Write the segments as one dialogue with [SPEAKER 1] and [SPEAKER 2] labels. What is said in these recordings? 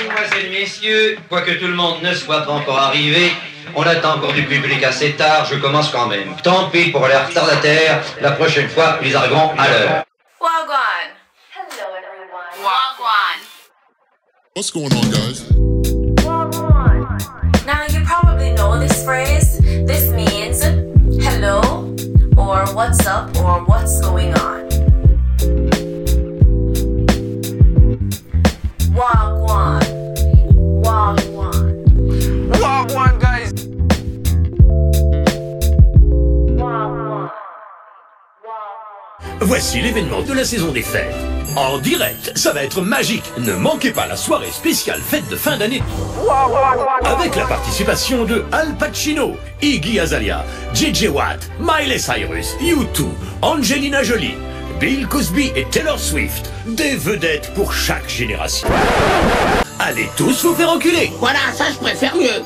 [SPEAKER 1] Mesdemoiselles, Messieurs, quoique tout le monde ne soit pas encore arrivé, on attend encore du public assez tard, je commence quand même. Tant pis pour les retardataires, la prochaine fois, ils arriveront à l'heure.
[SPEAKER 2] Wagwan. Hello, everyone. Wagwan.
[SPEAKER 3] What's going on, guys?
[SPEAKER 2] Now, you probably know this phrase. This means hello, or what's up, or what's going on. Wagwan.
[SPEAKER 4] Voici l'événement de la saison des fêtes. En direct, ça va être magique. Ne manquez pas la soirée spéciale fête de fin d'année. Avec la participation de Al Pacino, Iggy Azalea, JJ Watt, Miley Cyrus, U2, Angelina Jolie, Bill Cosby et Taylor Swift. Des vedettes pour chaque génération. Allez tous vous faire enculer.
[SPEAKER 5] Voilà, ça je préfère mieux.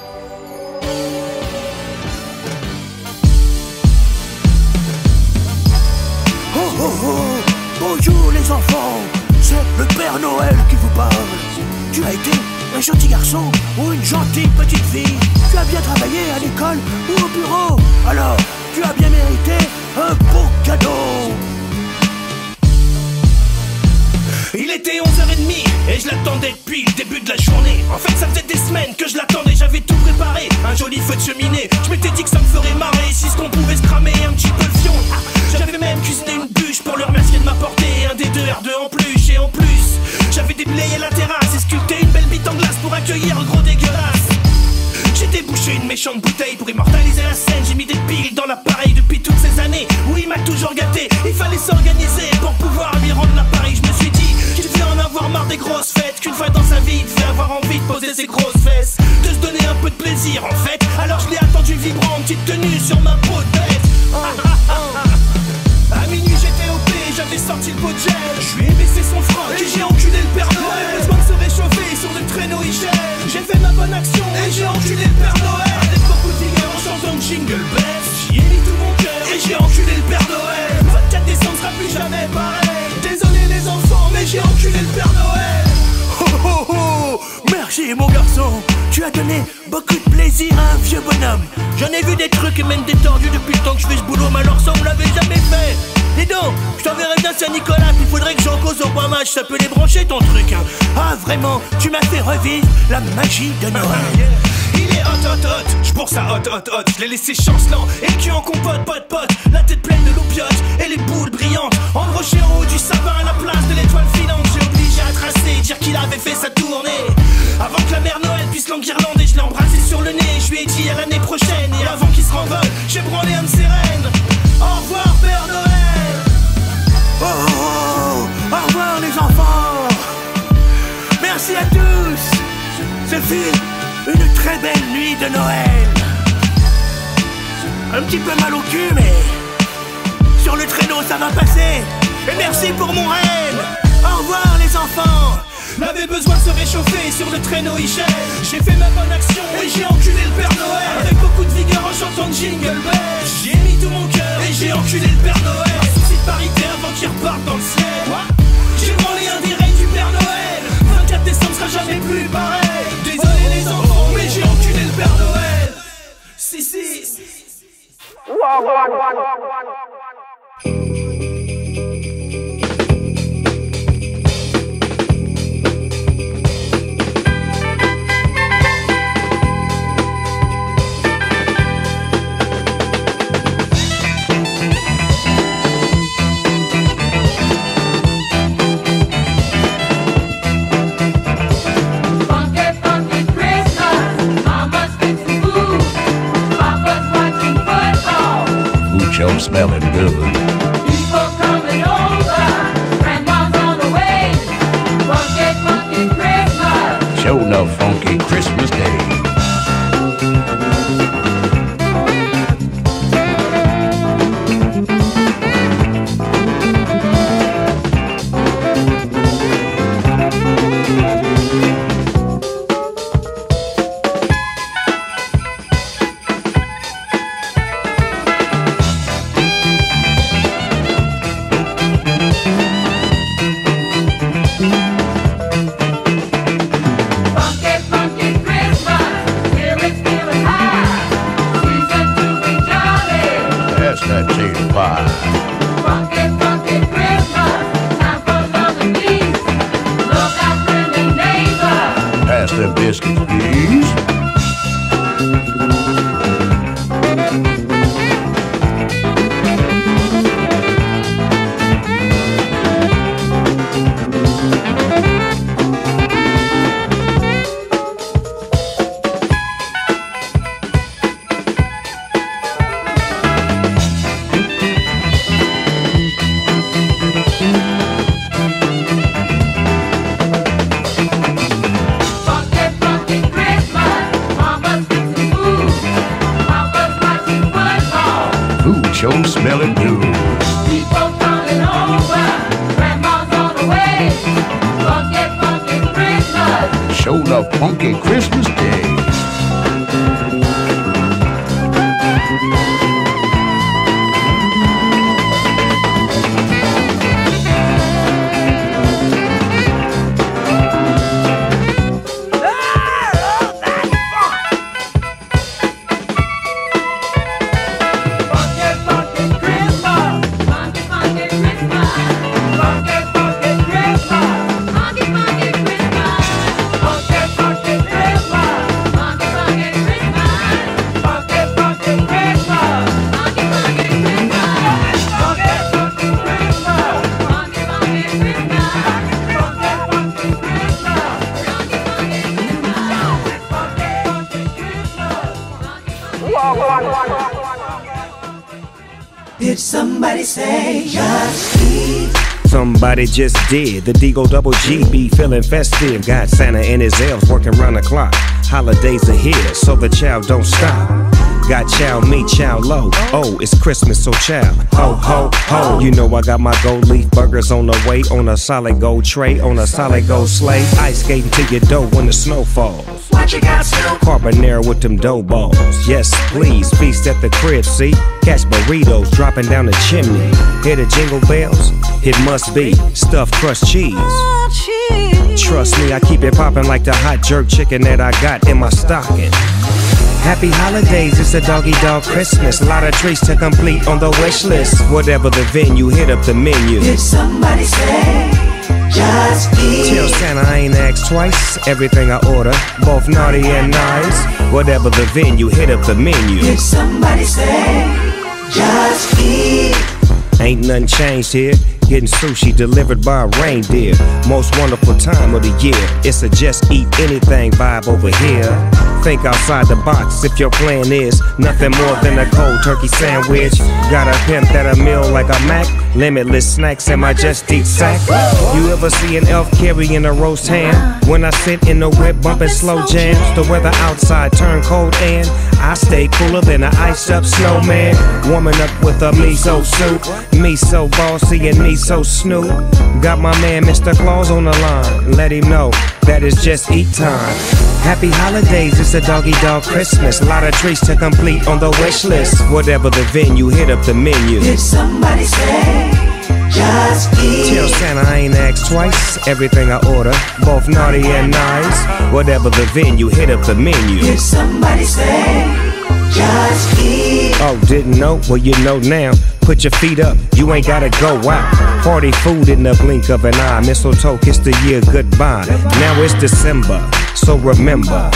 [SPEAKER 6] Oh oh oh. Bonjour les enfants. C'est le Père Noël qui vous parle. Tu as été un gentil garçon ou une gentille petite fille. Tu as bien travaillé à l'école ou au bureau. Alors, tu as bien mérité un beau cadeau
[SPEAKER 4] Il était 11h30 et je l'attendais depuis le début de la journée. En fait, ça faisait des semaines que je l'attendais, j'avais tout préparé. Un joli feu de cheminée. Je m'étais dit que ça me ferait marrer si ce qu'on pouvait se cramer un petit peu le fion. J'avais même cuisiné une bûche pour le remercier de m'apporter un des deux R2 en plus. Et en plus, j'avais déblayé la terrasse ai
[SPEAKER 6] vu des trucs et même des depuis le temps que je fais ce boulot Mais alors ça on l'avait jamais fait Dis donc, je t'enverrai bien Saint-Nicolas Puis faudrait que j'en cause au bois match Ça peut les brancher ton truc hein. Ah vraiment, tu m'as fait revivre la magie de Noël
[SPEAKER 4] Il est hot hot hot, je pour ça hot hot hot, je l'ai laissé chancelant. Et cul en compote, pote pote, la tête pleine de l'oupiote et les boules brillantes, en haut du sapin à la place de l'étoile filante, j'ai obligé à tracer, dire qu'il avait fait sa tournée. Avant que la mère Noël puisse l'enguirlander, je l'ai embrassé sur le nez, je lui ai dit à l'année prochaine. Et avant qu'il se renvole, j'ai branlé un de ses rênes. Au revoir Père Noël.
[SPEAKER 6] Oh, oh, oh, au revoir les enfants. Merci à tous. Fut une très belle nuit de Noël. Un petit peu mal au cul mais sur le traîneau ça va passer. Et merci pour mon rêve. Au revoir les enfants.
[SPEAKER 4] L'avait besoin de se réchauffer sur le traîneau gèle. J'ai fait ma bonne action et j'ai enculé le Père Noël. Avec beaucoup de vigueur en chantant Jingle Bells J'y ai mis tout mon cœur et j'ai enculé le Père Noël. Un souci de parité avant qu'il reparte dans le ciel. J'ai branlé un règles du Père Noël. 24 décembre sera jamais plus pareil Père Noël Si, si
[SPEAKER 7] Wow, wow, wow, wow, wow, wow. Way. Funky, funky Christmas.
[SPEAKER 8] Show enough funky Christmas Day.
[SPEAKER 6] Portuguese Somebody just
[SPEAKER 5] did. The Deagle Double G be feeling festive. Got Santa and his elves working round the clock. Holidays are here, so the child don't stop. Got chow me, chow low. Oh, it's Christmas, so chow. Ho, ho, ho. You know I got my gold leaf burgers on the way. On a solid gold tray, on a solid gold sleigh. Ice skating to your dough when the snow falls.
[SPEAKER 6] What you got, Snoop?
[SPEAKER 5] Carbonara with them dough balls. Yes, please, feast at the crib, see? Catch burritos dropping down the chimney. Hear the jingle bells? It must be stuffed crust cheese. Trust me, I keep it popping like the hot jerk chicken that I got in my stocking. Happy holidays, it's a doggy dog Christmas. A lot of treats to complete on the wish list. Whatever the venue, hit up the menu.
[SPEAKER 6] Did somebody say just eat?
[SPEAKER 5] Tell Santa I ain't asked twice. Everything I order, both naughty and nice. Whatever the venue, hit up the menu.
[SPEAKER 6] Did somebody say just eat?
[SPEAKER 5] Ain't nothing changed here. Getting sushi delivered by a reindeer. Most wonderful time of the year. It's a just eat anything vibe over here. Think outside the box if your plan is nothing more than a cold turkey sandwich. Got a pimp that a meal like a Mac. Limitless snacks in my just eat sack. You ever see an elf carrying a roast ham? When I sit in the whip bumping slow jams, the weather outside turn cold and I stay cooler than an iced up snowman. Warming up with a miso soup. Me so bossy and me so snoop. Got my man Mr. Claus on the line. Let him know that it's just eat time. Happy holidays, it's a doggy dog Christmas. A lot of treats to complete on the wish list. Whatever the venue, hit up the menu.
[SPEAKER 6] Did somebody say just eat?
[SPEAKER 5] Tell Santa I ain't asked twice. Everything I order, both naughty and nice. Whatever the venue, hit up the menu.
[SPEAKER 6] Did somebody say just eat?
[SPEAKER 5] Oh, didn't know? Well, you know now. Put your feet up, you ain't gotta go out. Party food in the blink of an eye. Mistletoe, kiss the year goodbye. Now it's December, so remember.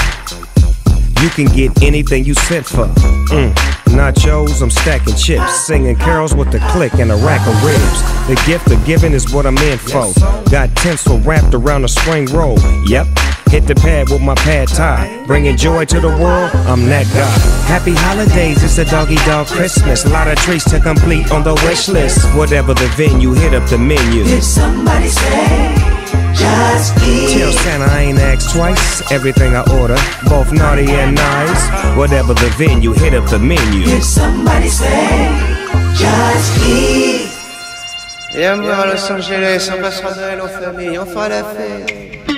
[SPEAKER 5] You can get anything you sent for. Mm. Nachos, I'm stacking chips. Singing carols with the click and a rack of ribs. The gift of giving is what I'm in for. Got tinsel wrapped around a spring roll. Yep. Hit the pad with my pad thai. Bringing joy to the world, I'm that guy. Happy holidays, it's a doggy dog Christmas. A lot of treats to complete on the wish list. Whatever the venue, hit up the menu.
[SPEAKER 6] Did somebody say just eat?
[SPEAKER 5] Tell Santa I ain't asked twice. Everything I order, both naughty and nice. Whatever the venue, hit up the menu.
[SPEAKER 6] Did somebody say just eat?
[SPEAKER 9] Et à moi à Los Angeles, on passera Noël en famille, on fera la fête.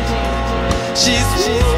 [SPEAKER 10] She's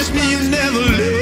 [SPEAKER 10] You me you'd never leave.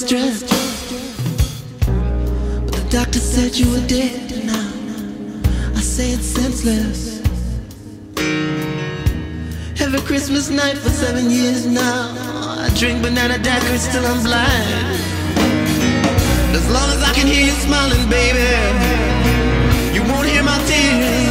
[SPEAKER 10] Mother said stress. But the doctor said you were dead. Now I say it's senseless. Every Christmas night for seven years now, I drink banana daiquiris till I'm blind. As long as I can hear you smiling, baby, you won't hear my tears.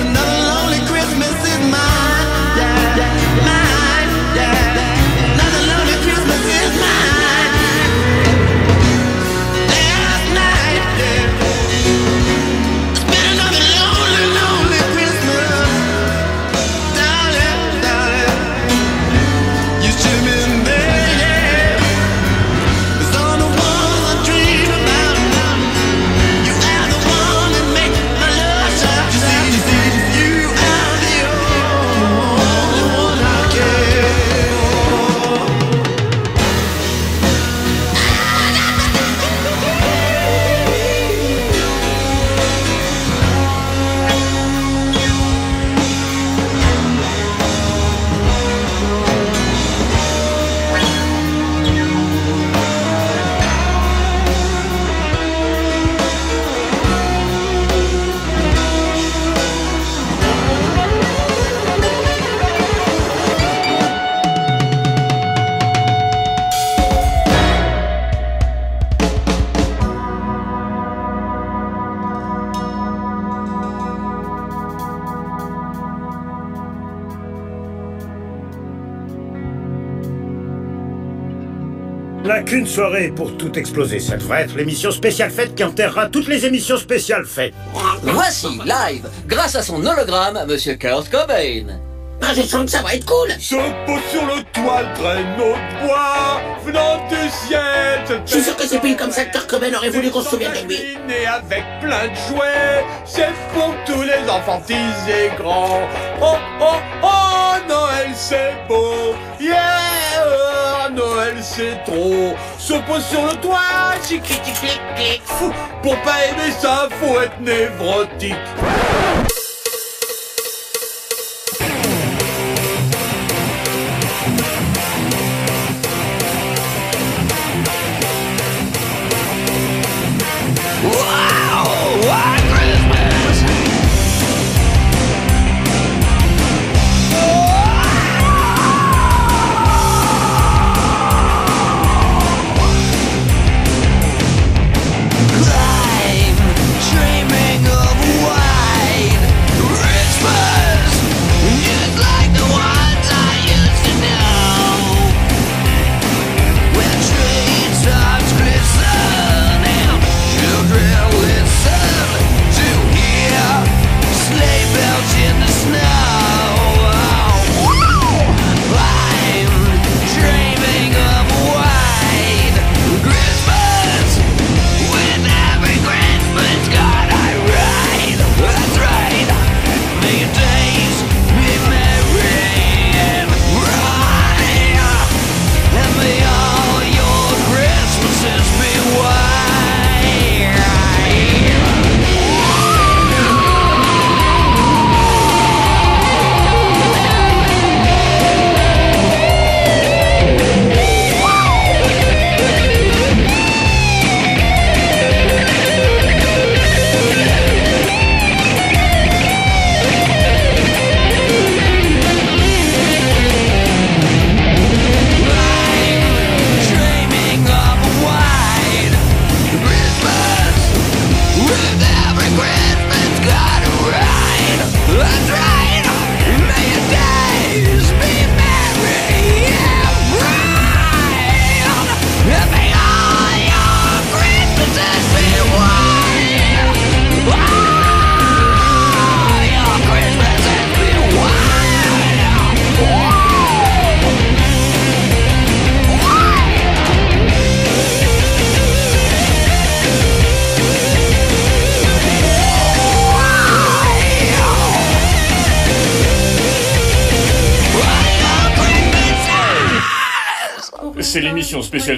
[SPEAKER 11] Qu'une soirée pour tout exploser. Ça devrait être l'émission spéciale fête qui enterrera toutes les émissions spéciales fêtes.
[SPEAKER 12] Voici, live, grâce à son hologramme, Monsieur Kurt Cobain.
[SPEAKER 13] Ah, je sens que ça va être cool
[SPEAKER 14] Se pose sur le toit, traîneau de bois venant du ciel.
[SPEAKER 13] Je suis sûr que c'est pile comme ça que Kurt Cobain aurait voulu qu'on se souvienne de lui.
[SPEAKER 14] Et avec plein de jouets, c'est pour tous les enfants petits et grands. Oh oh oh, Noël c'est beau, yeah, Noël c'est trop. Se pose sur le toit, chic clic. Fou, Pour pas aimer ça, faut être névrotique.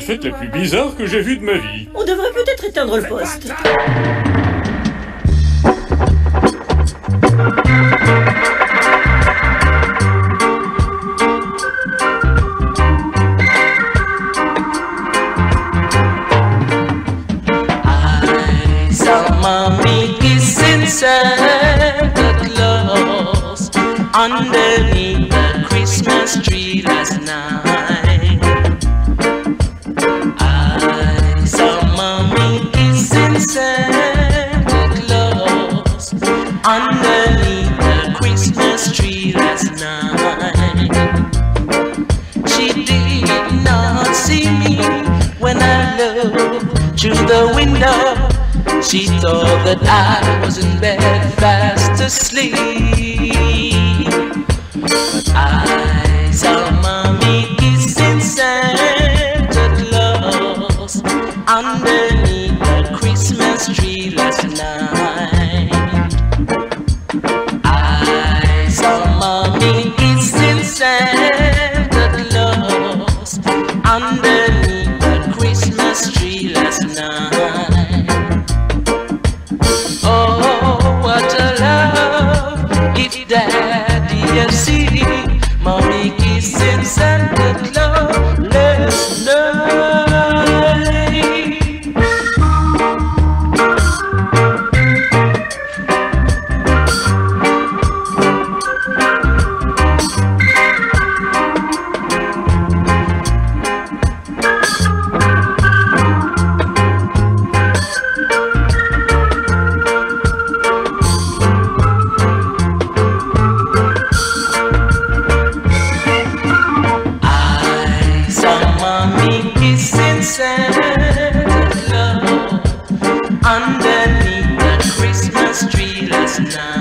[SPEAKER 15] fête la plus bizarre que j'ai vue de ma vie.
[SPEAKER 16] On devrait peut-être éteindre le poste.
[SPEAKER 17] Santa Claus underneath the Christmas tree last night. She thought that I was in bed fast asleep. But I somehow underneath the Christmas tree last night.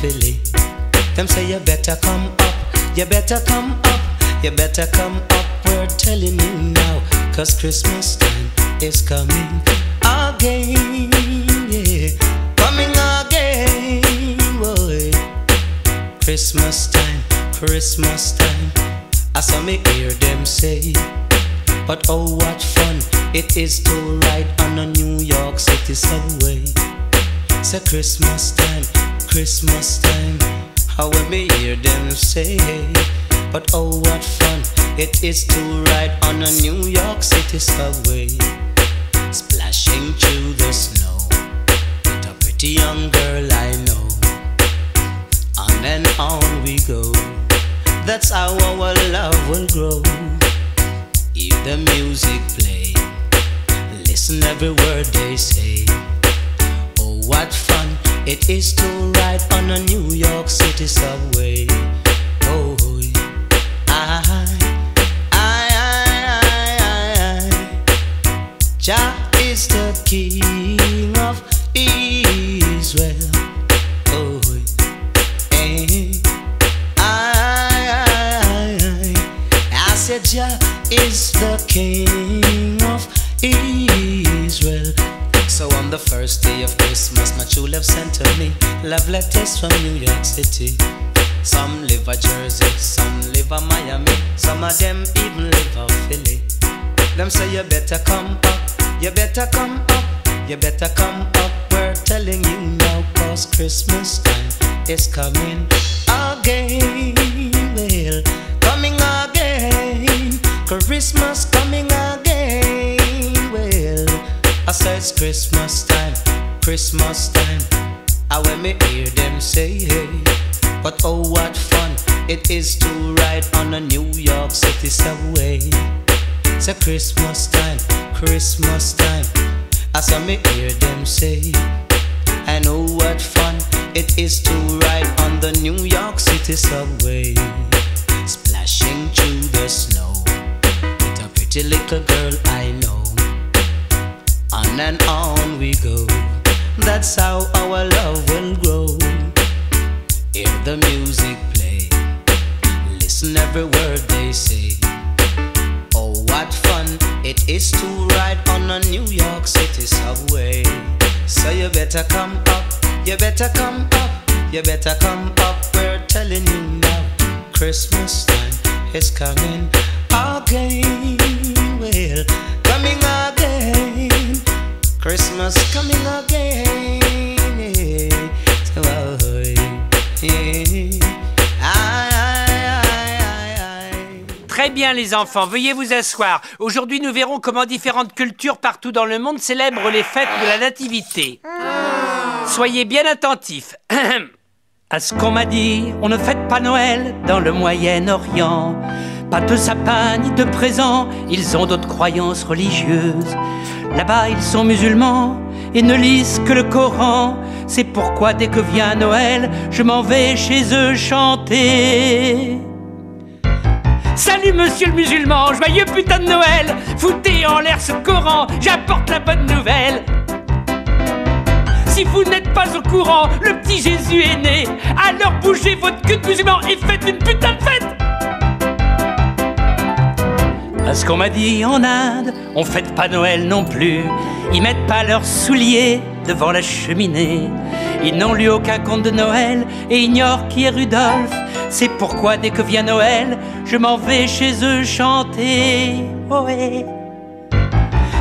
[SPEAKER 18] Philly. Them say you better come up, you better come up, you better come up. We're telling you now, cause Christmas time is coming again, yeah, coming again, boy. Christmas time, Christmas time. I saw me hear them say, but oh what fun it is to ride on a New York City subway. Say Christmas time, Christmas time. How when me hear them say, but oh what fun it is to ride on a New York City subway. Splashing through the snow with a pretty young girl I know. On and on we go. That's how our love will grow. If the music play, listen every word they say. Oh, what fun it is to ride on a New York City subway. Oh, I, I, I, I, I. Jah is the King of Israel. Oh, eh. I, I said Jah is the King of Israel. On the first day of Christmas, my true love sent to me love letters from New York City. Some live a Jersey, some live a Miami, some of them even live a Philly. Them say you better come up, you better come up, you better come up. We're telling you now, cause Christmas time is coming again. Well, coming again. Christmas I say it's Christmas time, Christmas time. I when me hear them say, hey, but oh what fun it is to ride on a New York City subway. It's a Christmas time, Christmas time. I saw me hear them say, I know what fun it is to ride on the New York City subway. Splashing through the snow with a pretty little girl I know. On and on we go. That's how our love will grow. Hear the music play. Listen every word they say. Oh, what fun it is to ride on a New York City subway. So you better come up, you better come up, you better come up. We're telling you now, Christmas time is coming again. Well, coming again. Christmas coming again. yeah. So, oh, yeah.
[SPEAKER 19] Très bien les enfants, veuillez vous asseoir. Aujourd'hui nous verrons comment différentes cultures partout dans le monde célèbrent les fêtes de la nativité. Soyez bien attentifs. À ce qu'on m'a dit, on ne fête pas Noël dans le Moyen-Orient. Pas de sapin ni de présents, ils ont d'autres croyances religieuses. Là-bas, ils sont musulmans et ne lisent que le Coran. C'est pourquoi dès que vient Noël, je m'en vais chez eux chanter. Salut monsieur le musulman, joyeux putain de Noël Foutez en l'air ce Coran, j'apporte la bonne nouvelle Si vous n'êtes pas au courant, le petit Jésus est né. Alors bougez votre cul musulman et faites une putain de fête. À ce qu'on m'a dit en Inde, on fête pas Noël non plus. Ils mettent pas leurs souliers devant la cheminée. Ils n'ont lu aucun conte de Noël et ignorent qui est Rudolph c'est pourquoi dès que vient Noël, je m'en vais chez eux chanter. Ohé.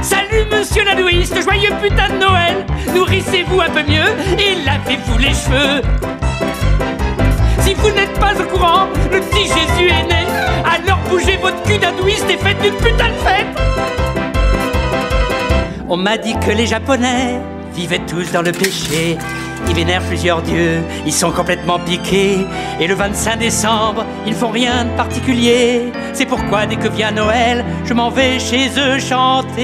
[SPEAKER 19] Salut monsieur l'adouiste, joyeux putain de Noël. Nourrissez-vous un peu mieux et lavez-vous les cheveux. Si vous n'êtes pas au courant, le petit Jésus est né. Alors bougez votre cul d'adouiste et faites une putain de fête. On m'a dit que les Japonais vivaient tous dans le péché. Ils vénèrent plusieurs dieux, ils sont complètement piqués. Et le 25 décembre, ils font rien de particulier. C'est pourquoi dès que vient Noël, je m'en vais chez eux chanter.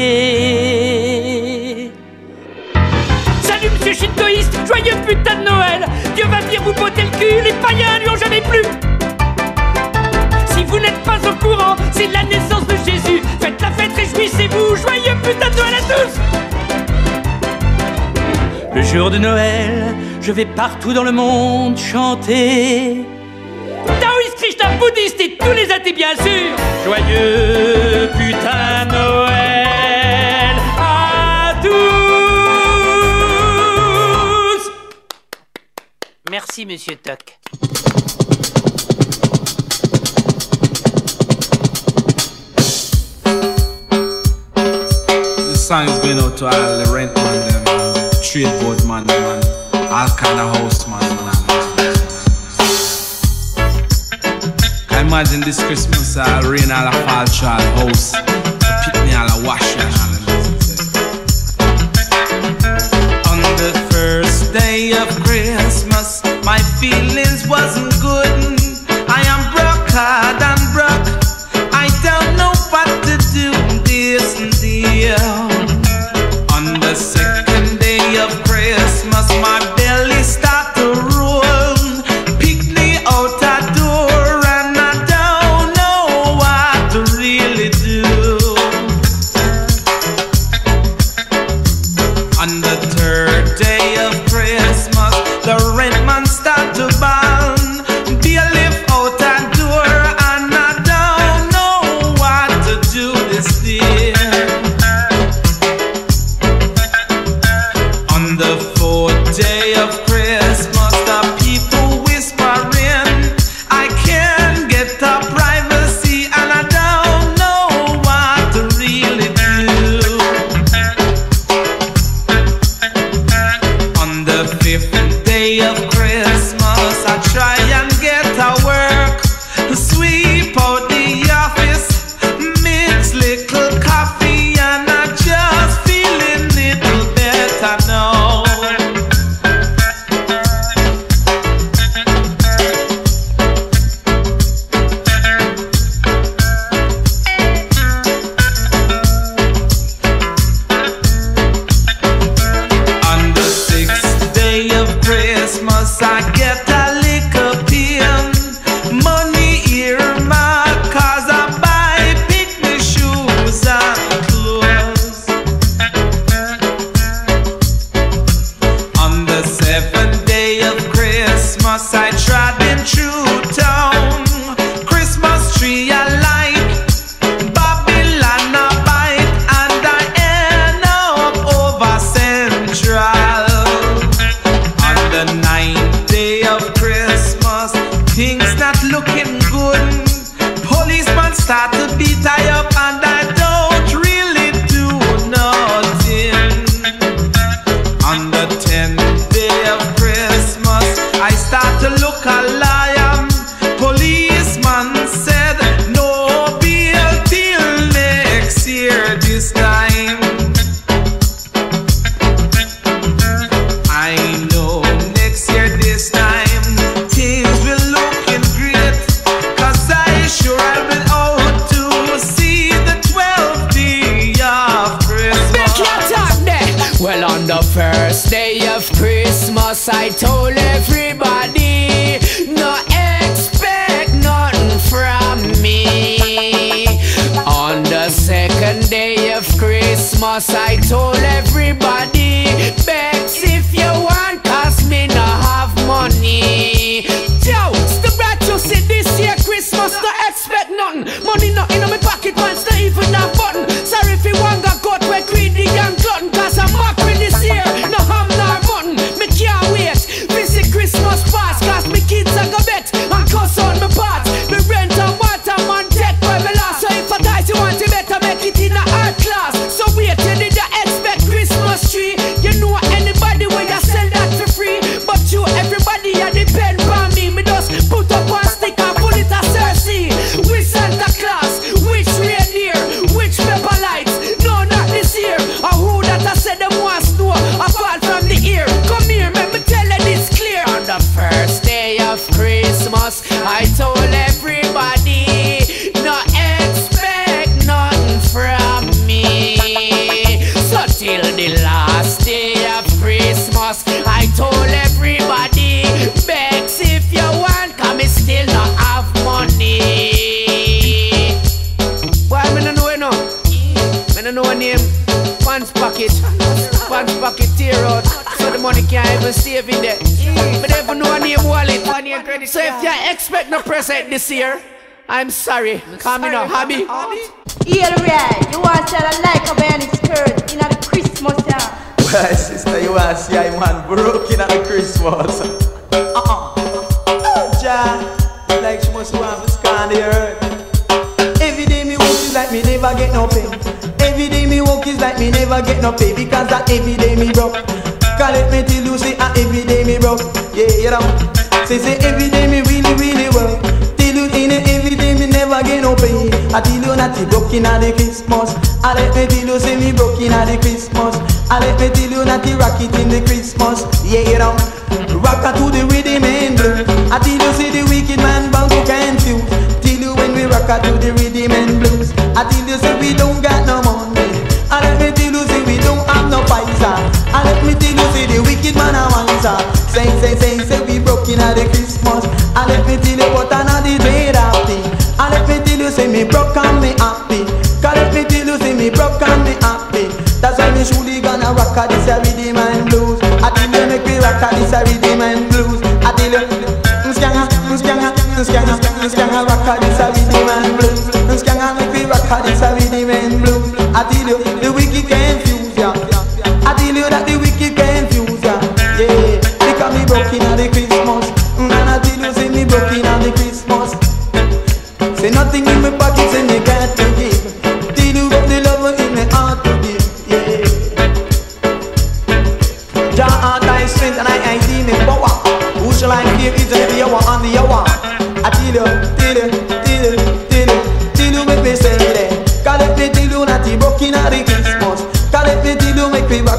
[SPEAKER 19] Salut monsieur shintoïste, joyeux putain de Noël. Dieu va venir vous botter le cul, les païens lui ont jamais plu. Si vous n'êtes pas au courant, c'est la naissance de Jésus. Faites la fête, réjouissez-vous, joyeux putain de Noël à tous. Le jour de Noël, je vais partout dans le monde chanter. Taoïste, Krishna, bouddhiste et tous les athées, bien sûr. Joyeux putain Noël à tous. Merci, monsieur Toc.
[SPEAKER 20] The song's been out to straightforward man, man. All kind of house man, man. Can imagine this Christmas uh, rain all fall child house. Pick me all wash On the first day of Christmas, my feelings wasn't good. This year,
[SPEAKER 21] I'm sorry. Come in, hobby.
[SPEAKER 7] Here we are. You want to tell a like a man skirt in the Christmas time.
[SPEAKER 22] Well, sister, you want to see a man broken at the Christmas. Uh-uh. Oh, ja, like she must want to scan the earth. Every day me walk is like me never get no pay. Every day me walk is like me never get no pay because that every tell you not to the Christmas. I let me tell you say me broke in the Christmas. I let me tell you not to rock it in the Christmas. Yeah, you know. Rock to the rhythm and blues. I tell you say the wicked man bound to confuse. Till you when we rock to the rhythm and blues. I tell you say we don't got no money. I let me tell you say we don't have no paisa. I let me tell you say the wicked man a wiser. Say say say say we broke in the Christmas. I let me tell you what another dread happy. I let me tell you say me broke and me happy. Cause let me tell you say me broke and me happy. That's why me surely gonna rock a this rhythm and blues. I tell you mm, make me rock a this rhythm and blues. I tell you, skanga, skanga, skanga, skanga, rock a this rhythm and blues. Skanga make me rock a this rhythm and blues. I tell you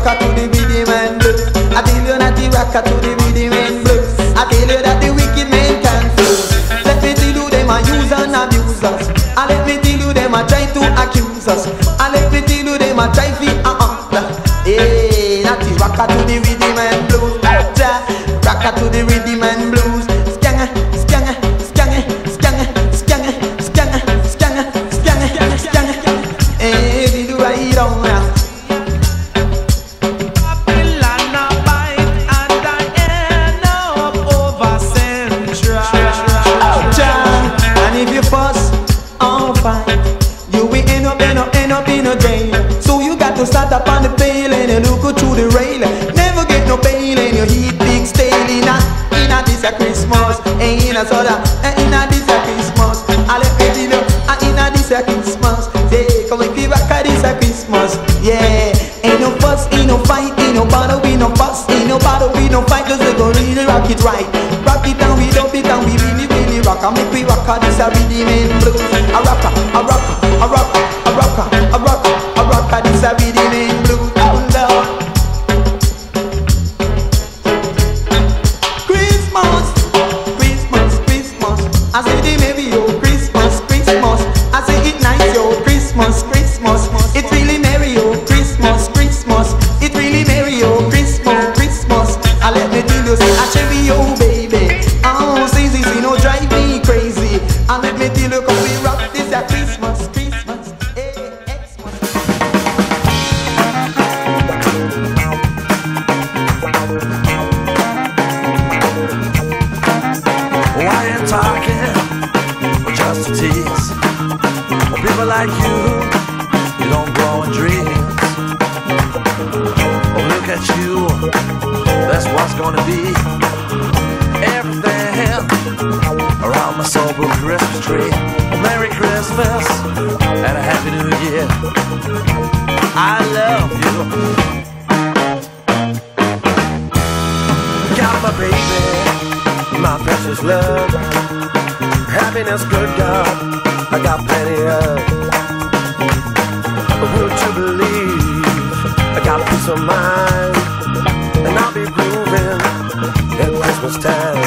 [SPEAKER 22] rocker to the rhythm and. I tell you not the rocker to the I
[SPEAKER 23] love you. Got my baby my precious love. Happiness, good God, I got plenty of. Would you believe I got of mind? And I'll be grooving at Christmas time.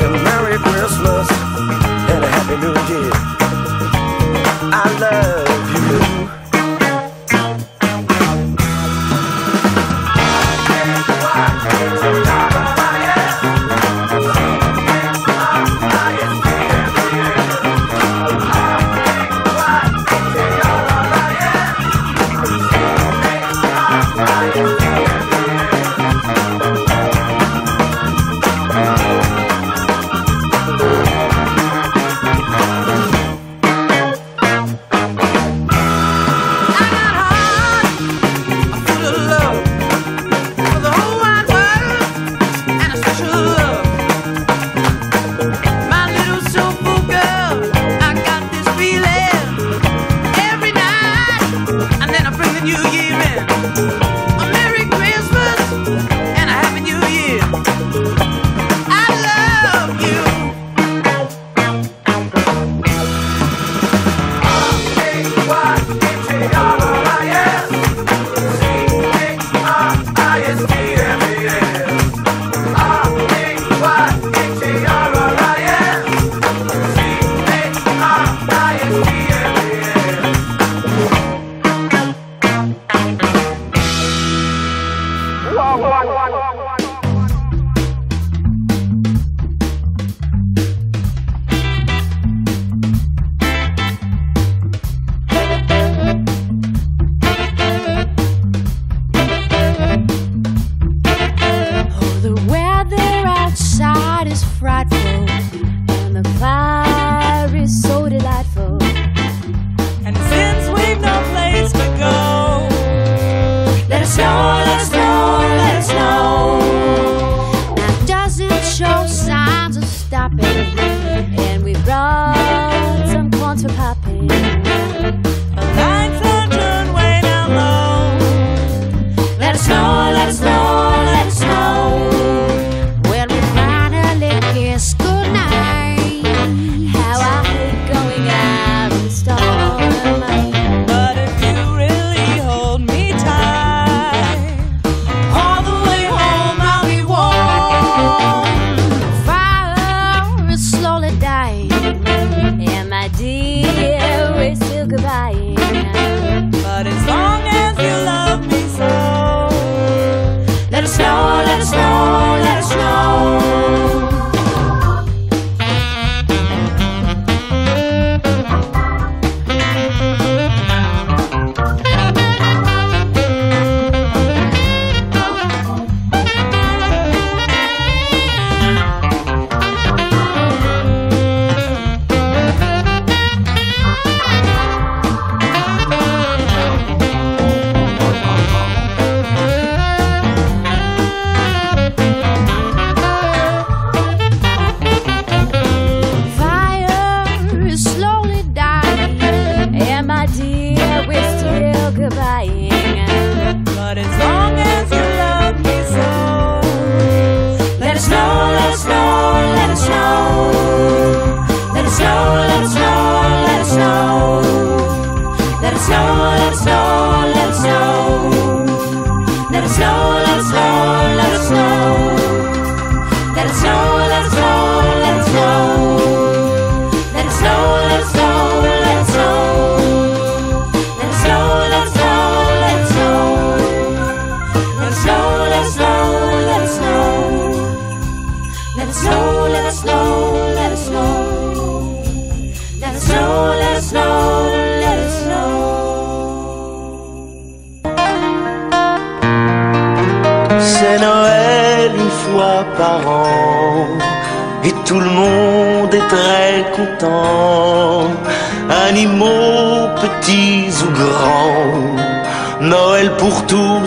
[SPEAKER 23] So Merry Christmas and a Happy New Year.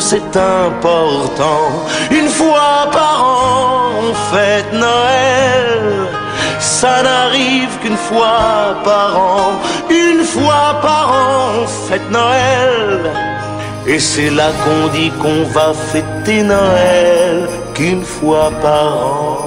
[SPEAKER 24] c'est important. Une fois par an, on fête Noël. Ça n'arrive qu'une fois par an. Une fois par an, on fête Noël. Et c'est là qu'on dit qu'on va fêter Noël qu'une fois par an.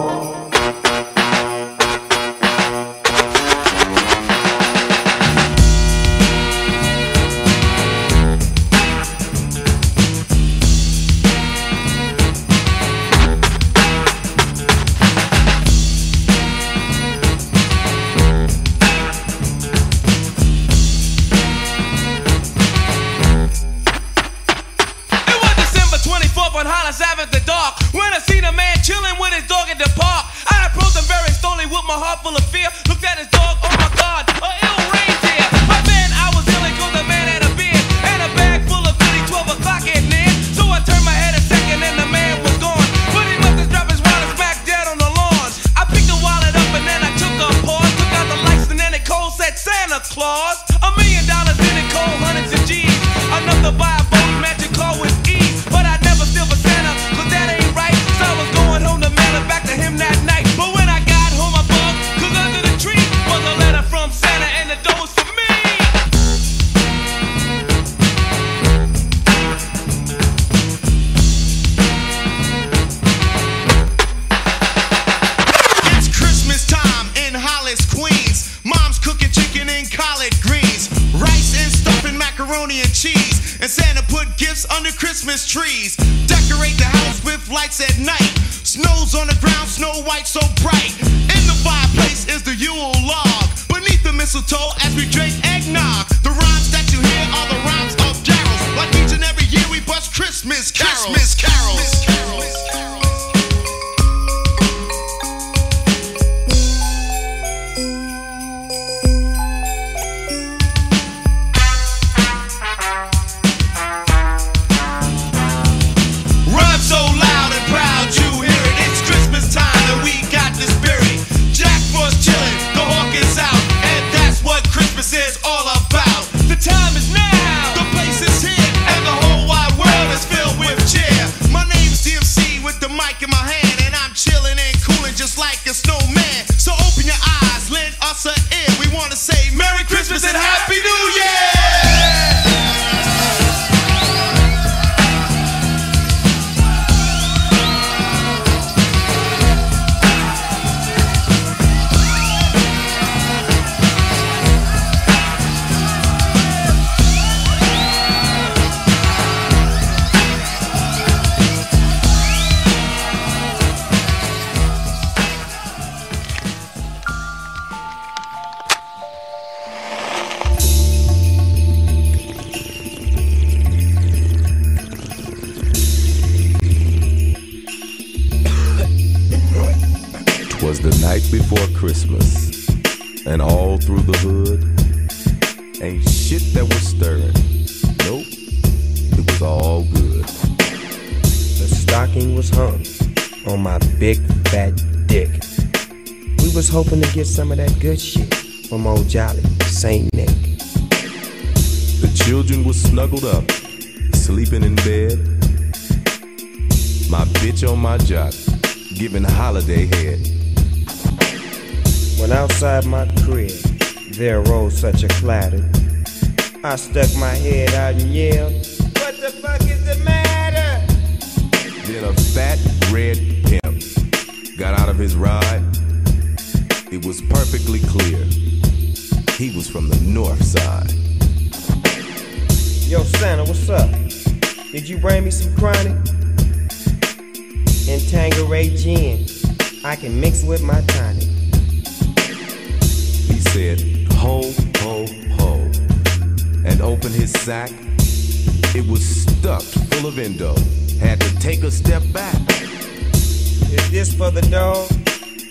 [SPEAKER 5] Some of that good shit from old Jolly Saint Nick.
[SPEAKER 25] The children were snuggled up, sleeping in bed. My bitch on my jock, giving holiday head.
[SPEAKER 5] When outside my crib, there rose such a clatter. I stuck my head out and yelled, What the fuck is the matter?
[SPEAKER 25] Then a fat red pimp got out of his ride. It was perfectly clear. He was from the north side.
[SPEAKER 5] Yo, Santa, what's up? Did you bring me some chronic? And Tanqueray gin. I can mix with my tonic.
[SPEAKER 25] He said, ho, ho, ho, and opened his sack. It was stuffed full of endo. Had to take a step back.
[SPEAKER 5] Is this for the dog?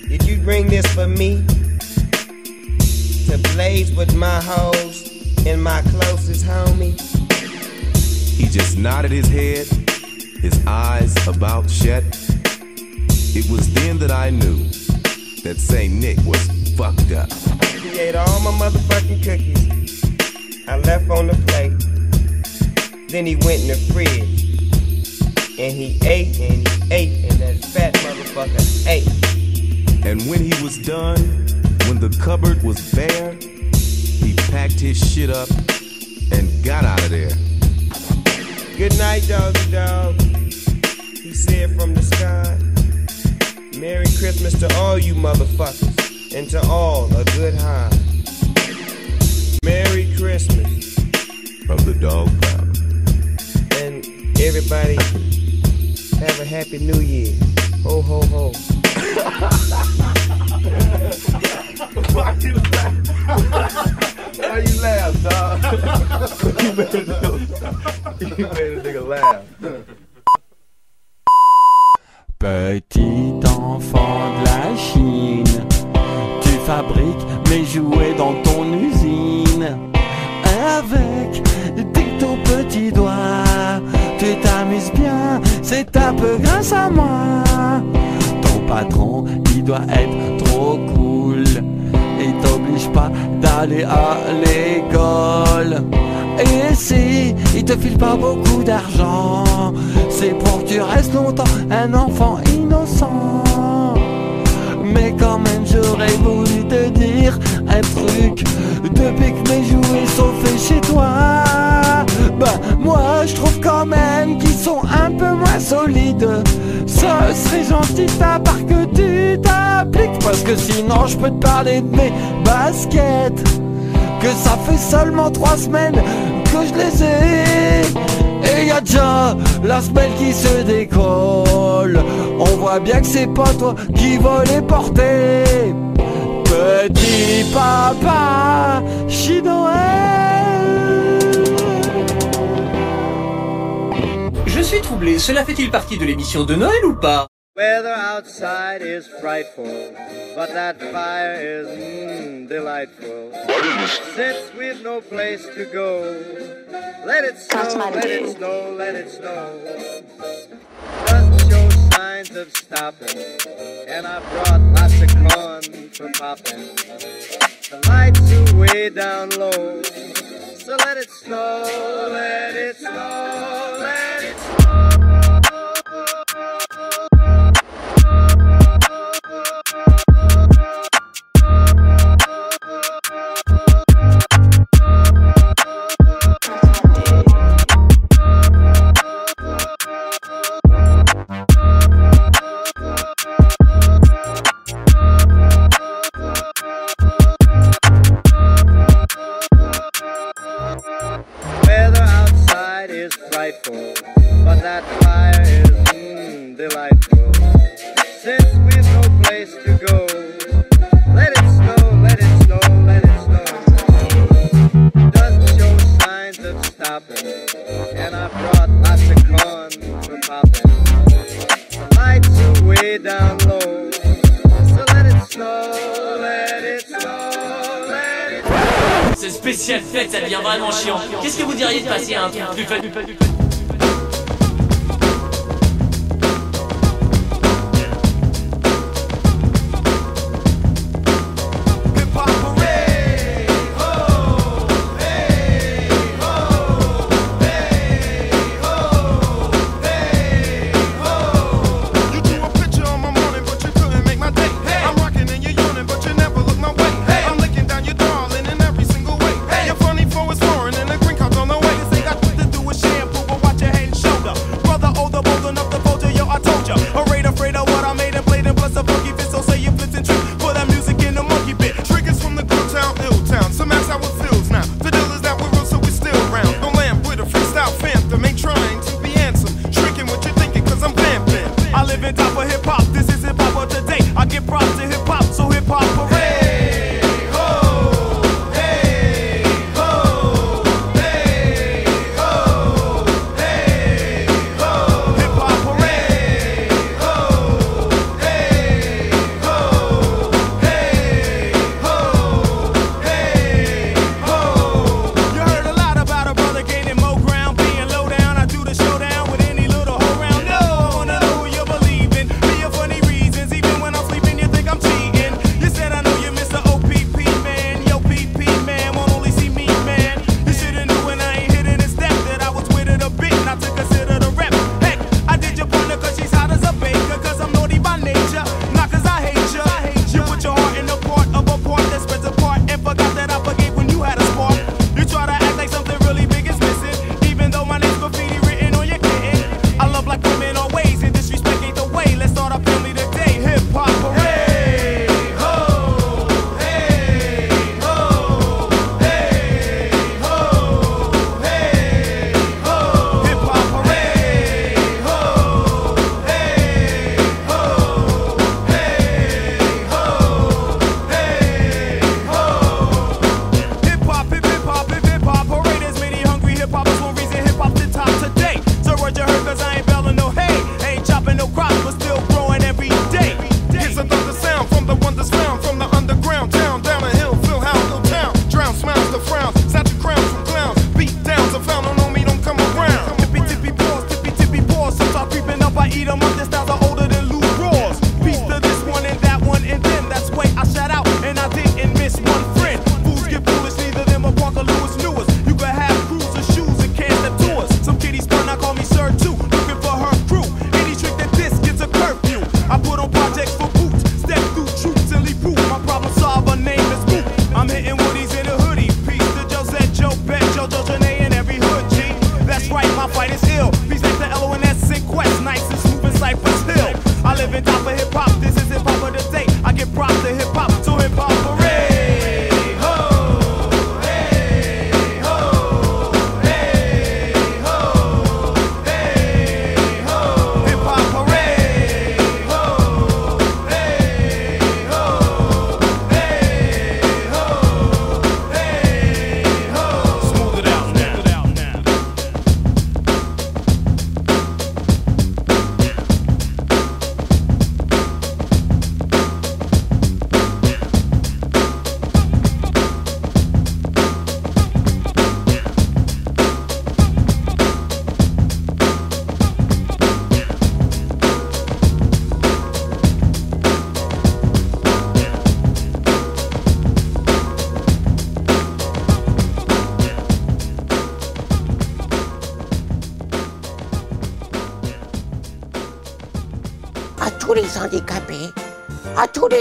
[SPEAKER 5] Did you bring this for me? To blaze with my hoes and my closest homie?
[SPEAKER 25] He just nodded his head, his eyes about shut. It was then that I knew that St. Nick was fucked up.
[SPEAKER 5] He ate all my motherfucking cookies. I left on the plate. Then he went in the fridge. And he ate and he ate, and that fat motherfucker ate.
[SPEAKER 25] And when he was done, when the cupboard was bare, he packed his shit up and got out of there.
[SPEAKER 5] Good night, Doggy Dogg. He said from the sky. Merry Christmas to all you motherfuckers, and to all a good high. Merry Christmas.
[SPEAKER 25] From the dog pound.
[SPEAKER 5] And everybody, have a happy new year. Ho, ho, ho.
[SPEAKER 10] Why you laugh? Why you laugh, dog? you made a nigga, you made a nigga laugh.
[SPEAKER 26] Petit enfant de la Chine, tu fabriques mes jouets dans ton usine. Avec tes tout petits doigts, tu t'amuses bien, c'est un peu grâce à moi. Patron, il doit être trop cool. Il t'oblige pas d'aller à l'école. Et si il te file pas beaucoup d'argent, c'est pour que tu restes longtemps un enfant innocent. Mais quand même j'aurais voulu te dire un truc Depuis que mes jouets sont faits chez toi Bah moi je trouve quand même qu'ils sont un peu moins solides Ce serait gentil ta part que tu t'appliques Parce que sinon je peux te parler de mes baskets. Que ça fait seulement trois semaines que je les ai. Et y a déjà la semelle qui se décolle. On voit bien que c'est pas toi qui vas les porter. Petit papa,
[SPEAKER 27] suis troublé, cela fait-il partie de l'émission de Noël ou pas?
[SPEAKER 22] Weather outside is frightful, but that fire is mm, delightful. Since we've no place to go, let it snow, let it snow, let it snow. Doesn't show signs of stopping, and I brought lots of corn for popping. The lights are way down low, so let it snow, let it snow, let it Weather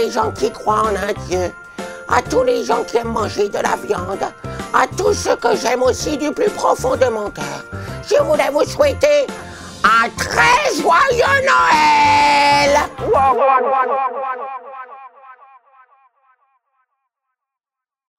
[SPEAKER 16] les gens qui croient en un Dieu, à tous les gens qui aiment manger de la viande, à tous ceux que j'aime aussi du plus profond de mon cœur. Je voulais vous souhaiter un très joyeux Noël.